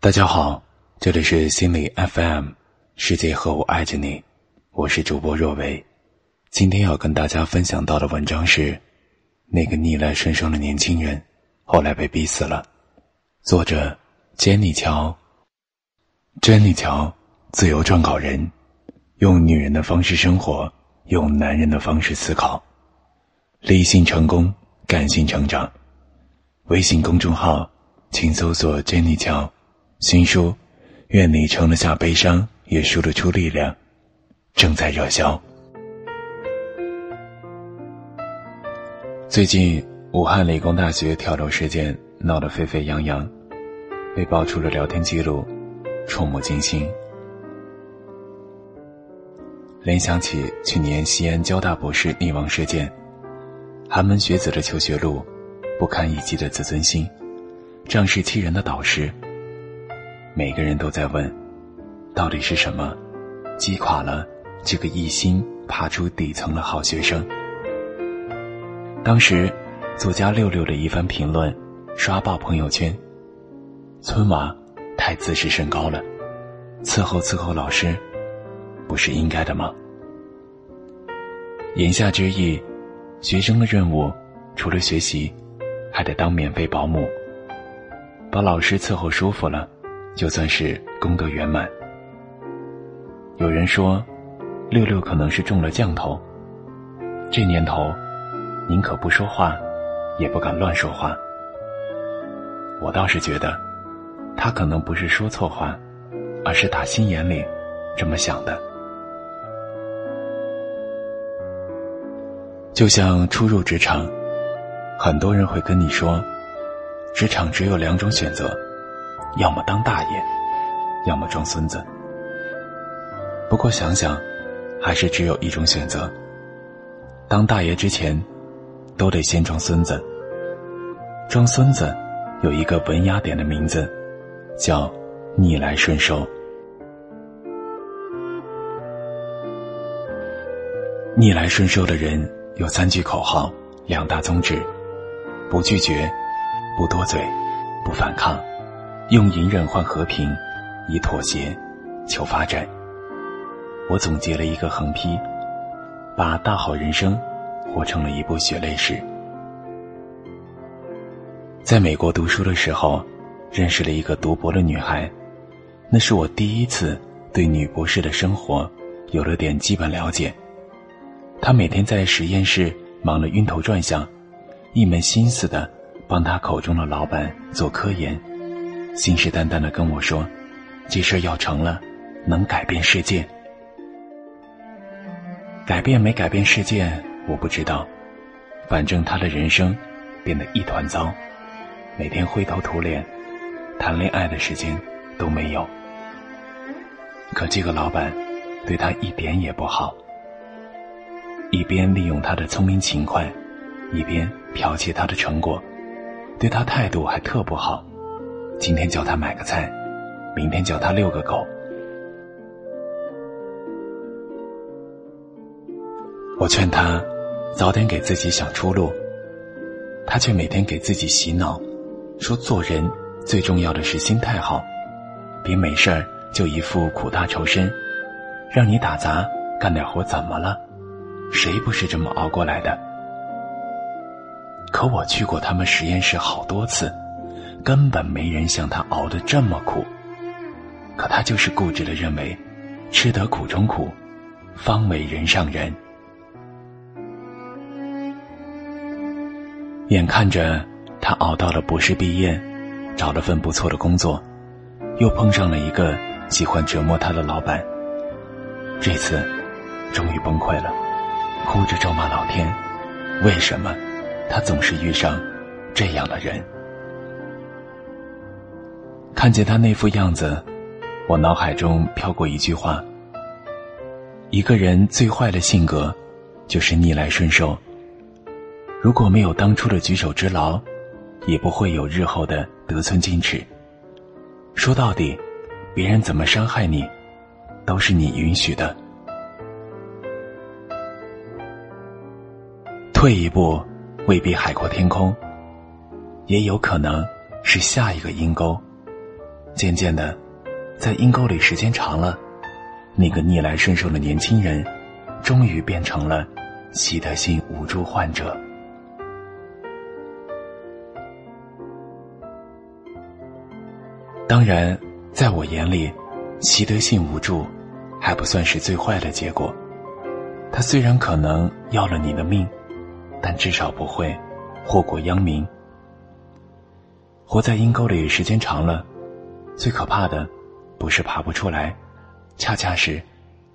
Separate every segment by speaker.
Speaker 1: 大家好，这里是心理 FM，世界和我爱着你，我是主播若维。今天要跟大家分享到的文章是：那个逆来顺受的年轻人，后来被逼死了。作者：珍妮乔。珍妮乔，自由撰稿人，用女人的方式生活，用男人的方式思考，理性成功，感性成长。微信公众号，请搜索“珍妮乔”。新书《愿你盛得下悲伤，也输得出力量》，正在热销。最近，武汉理工大学跳楼事件闹得沸沸扬扬，被爆出了聊天记录，触目惊心。联想起去年西安交大博士溺亡事件，寒门学子的求学路，不堪一击的自尊心，仗势欺人的导师。每个人都在问，到底是什么击垮了这个一心爬出底层的好学生？当时，作家六六的一番评论刷爆朋友圈：“村娃太自视甚高了，伺候伺候老师，不是应该的吗？”言下之意，学生的任务除了学习，还得当免费保姆，把老师伺候舒服了。就算是功德圆满。有人说，六六可能是中了降头。这年头，宁可不说话，也不敢乱说话。我倒是觉得，他可能不是说错话，而是打心眼里这么想的。就像初入职场，很多人会跟你说，职场只有两种选择。要么当大爷，要么装孙子。不过想想，还是只有一种选择。当大爷之前，都得先装孙子。装孙子有一个文雅点的名字，叫逆来顺受。逆来顺受的人有三句口号，两大宗旨：不拒绝，不多嘴，不反抗。用隐忍换和平，以妥协求发展。我总结了一个横批，把大好人生活成了一部血泪史。在美国读书的时候，认识了一个读博的女孩，那是我第一次对女博士的生活有了点基本了解。她每天在实验室忙得晕头转向，一门心思的帮她口中的老板做科研。信誓旦旦的跟我说：“这事要成了，能改变世界。改变没改变世界，我不知道。反正他的人生变得一团糟，每天灰头土脸，谈恋爱的时间都没有。可这个老板对他一点也不好，一边利用他的聪明勤快，一边剽窃他的成果，对他态度还特不好。”今天叫他买个菜，明天叫他遛个狗。我劝他早点给自己想出路，他却每天给自己洗脑，说做人最重要的是心态好，别没事儿就一副苦大仇深，让你打杂干点活怎么了？谁不是这么熬过来的？可我去过他们实验室好多次。根本没人像他熬得这么苦，可他就是固执的认为，吃得苦中苦，方为人上人。眼看着他熬到了博士毕业，找了份不错的工作，又碰上了一个喜欢折磨他的老板。这次，终于崩溃了，哭着咒骂老天：为什么他总是遇上这样的人？看见他那副样子，我脑海中飘过一句话：一个人最坏的性格，就是逆来顺受。如果没有当初的举手之劳，也不会有日后的得寸进尺。说到底，别人怎么伤害你，都是你允许的。退一步，未必海阔天空，也有可能是下一个阴沟。渐渐的，在阴沟里时间长了，那个逆来顺受的年轻人，终于变成了习得性无助患者。当然，在我眼里，习得性无助还不算是最坏的结果。他虽然可能要了你的命，但至少不会祸国殃民。活在阴沟里时间长了，最可怕的不是爬不出来，恰恰是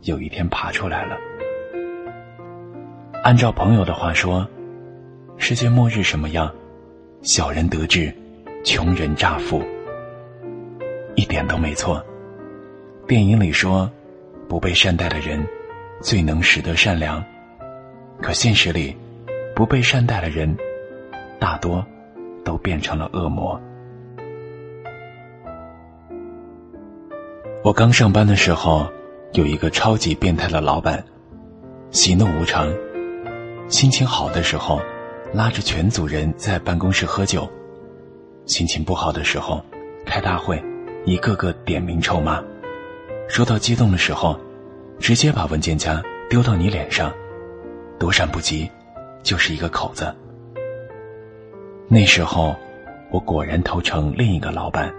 Speaker 1: 有一天爬出来了。按照朋友的话说，世界末日什么样？小人得志，穷人乍富。一点都没错。电影里说，不被善待的人，最能识得善良。可现实里，不被善待的人，大多都变成了恶魔。我刚上班的时候，有一个超级变态的老板，喜怒无常。心情好的时候，拉着全组人在办公室喝酒；心情不好的时候，开大会。一个个点名臭骂，说到激动的时候，直接把文件夹丢到你脸上，躲闪不及，就是一个口子。那时候，我果然投诚另一个老板，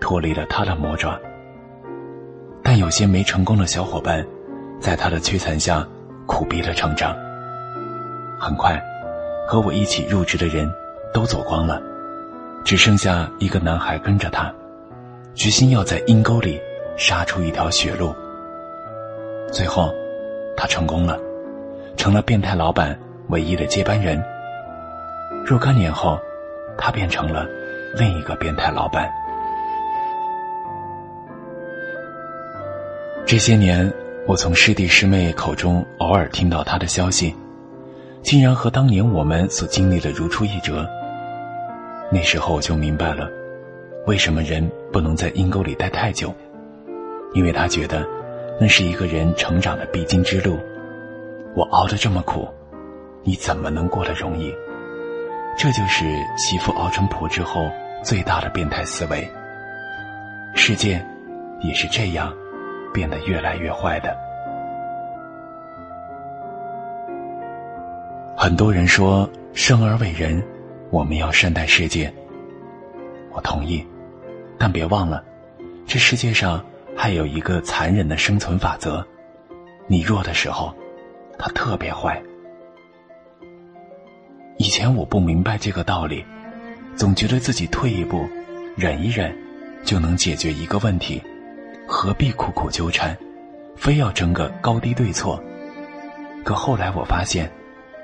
Speaker 1: 脱离了他的魔爪。但有些没成功的小伙伴，在他的摧残下苦逼的成长。很快，和我一起入职的人都走光了，只剩下一个男孩跟着他。决心要在阴沟里杀出一条血路。最后，他成功了，成了变态老板唯一的接班人。若干年后，他变成了另一个变态老板。这些年，我从师弟师妹口中偶尔听到他的消息，竟然和当年我们所经历的如出一辙。那时候我就明白了。为什么人不能在阴沟里待太久？因为他觉得，那是一个人成长的必经之路。我熬得这么苦，你怎么能过得容易？这就是媳妇熬成婆之后最大的变态思维。世界也是这样变得越来越坏的。很多人说，生而为人，我们要善待世界。我同意，但别忘了，这世界上还有一个残忍的生存法则：你弱的时候，他特别坏。以前我不明白这个道理，总觉得自己退一步，忍一忍，就能解决一个问题，何必苦苦纠缠，非要争个高低对错？可后来我发现，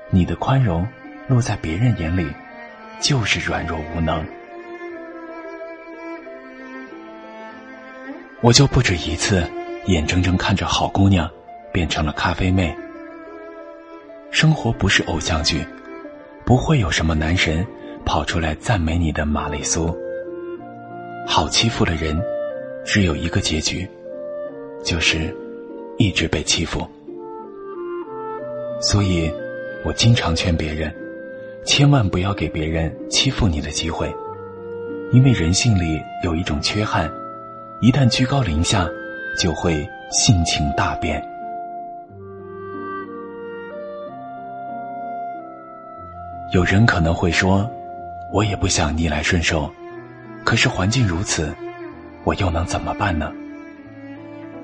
Speaker 1: 你的宽容，落在别人眼里，就是软弱无能。我就不止一次，眼睁睁看着好姑娘变成了咖啡妹。生活不是偶像剧，不会有什么男神跑出来赞美你的玛丽苏。好欺负的人，只有一个结局，就是一直被欺负。所以，我经常劝别人，千万不要给别人欺负你的机会，因为人性里有一种缺憾。一旦居高临下，就会性情大变。有人可能会说：“我也不想逆来顺受，可是环境如此，我又能怎么办呢？”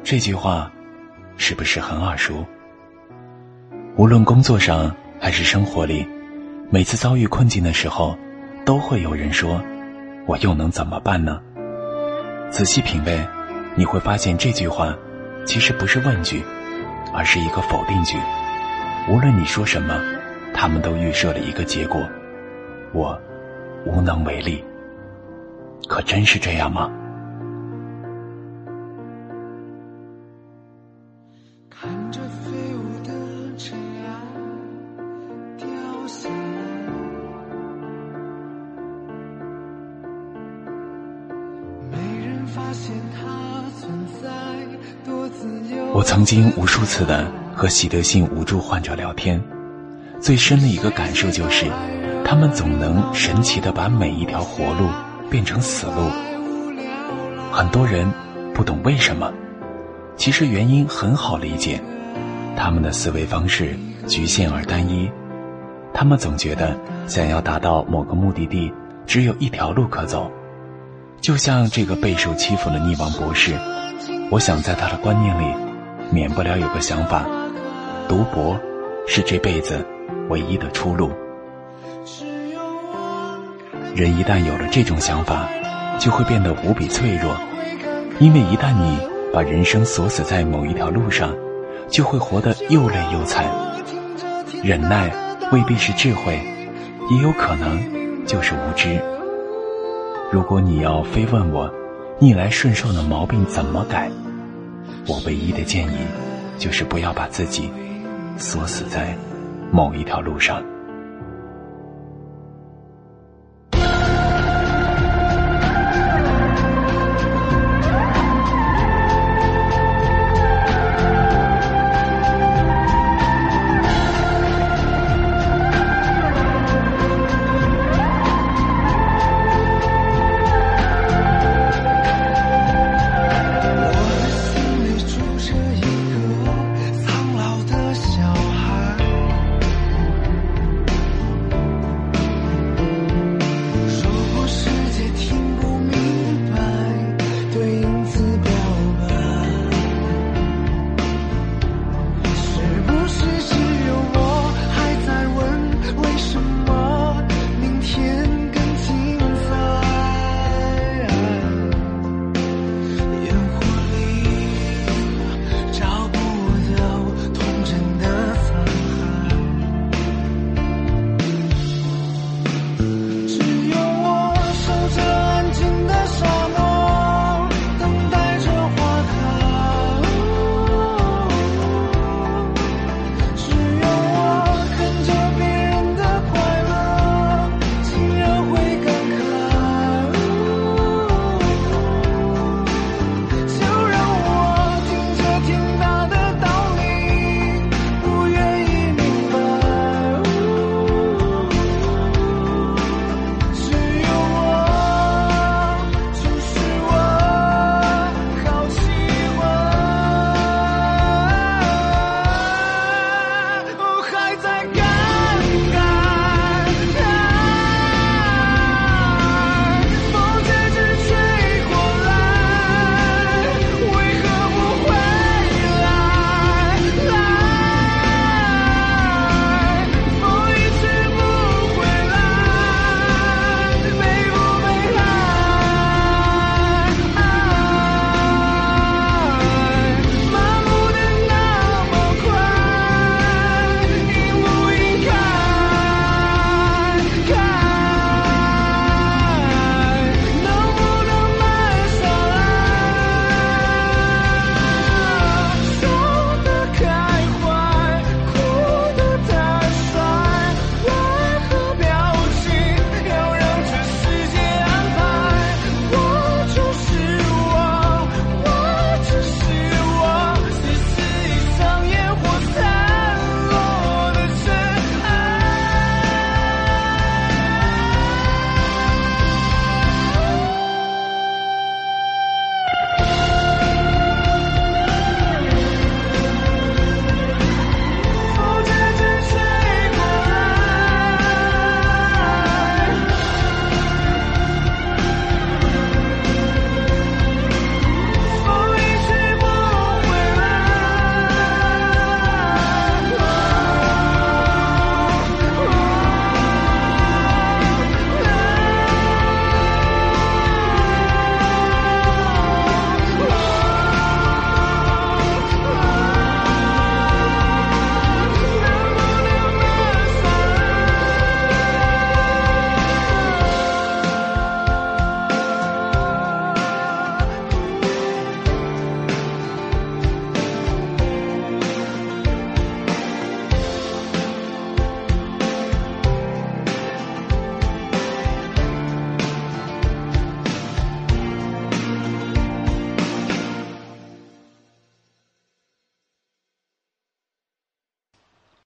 Speaker 1: 这句话是不是很耳熟？无论工作上还是生活里，每次遭遇困境的时候，都会有人说：“我又能怎么办呢？”仔细品味，你会发现这句话其实不是问句，而是一个否定句。无论你说什么，他们都预设了一个结果：我无能为力。可真是这样吗？我曾经无数次的和习得性无助患者聊天，最深的一个感受就是，他们总能神奇的把每一条活路变成死路。很多人不懂为什么，其实原因很好理解，他们的思维方式局限而单一，他们总觉得想要达到某个目的地，只有一条路可走。就像这个备受欺负的溺亡博士，我想在他的观念里，免不了有个想法：读博是这辈子唯一的出路。人一旦有了这种想法，就会变得无比脆弱，因为一旦你把人生锁死在某一条路上，就会活得又累又惨。忍耐未必是智慧，也有可能就是无知。如果你要非问我逆来顺受的毛病怎么改，我唯一的建议就是不要把自己锁死在某一条路上。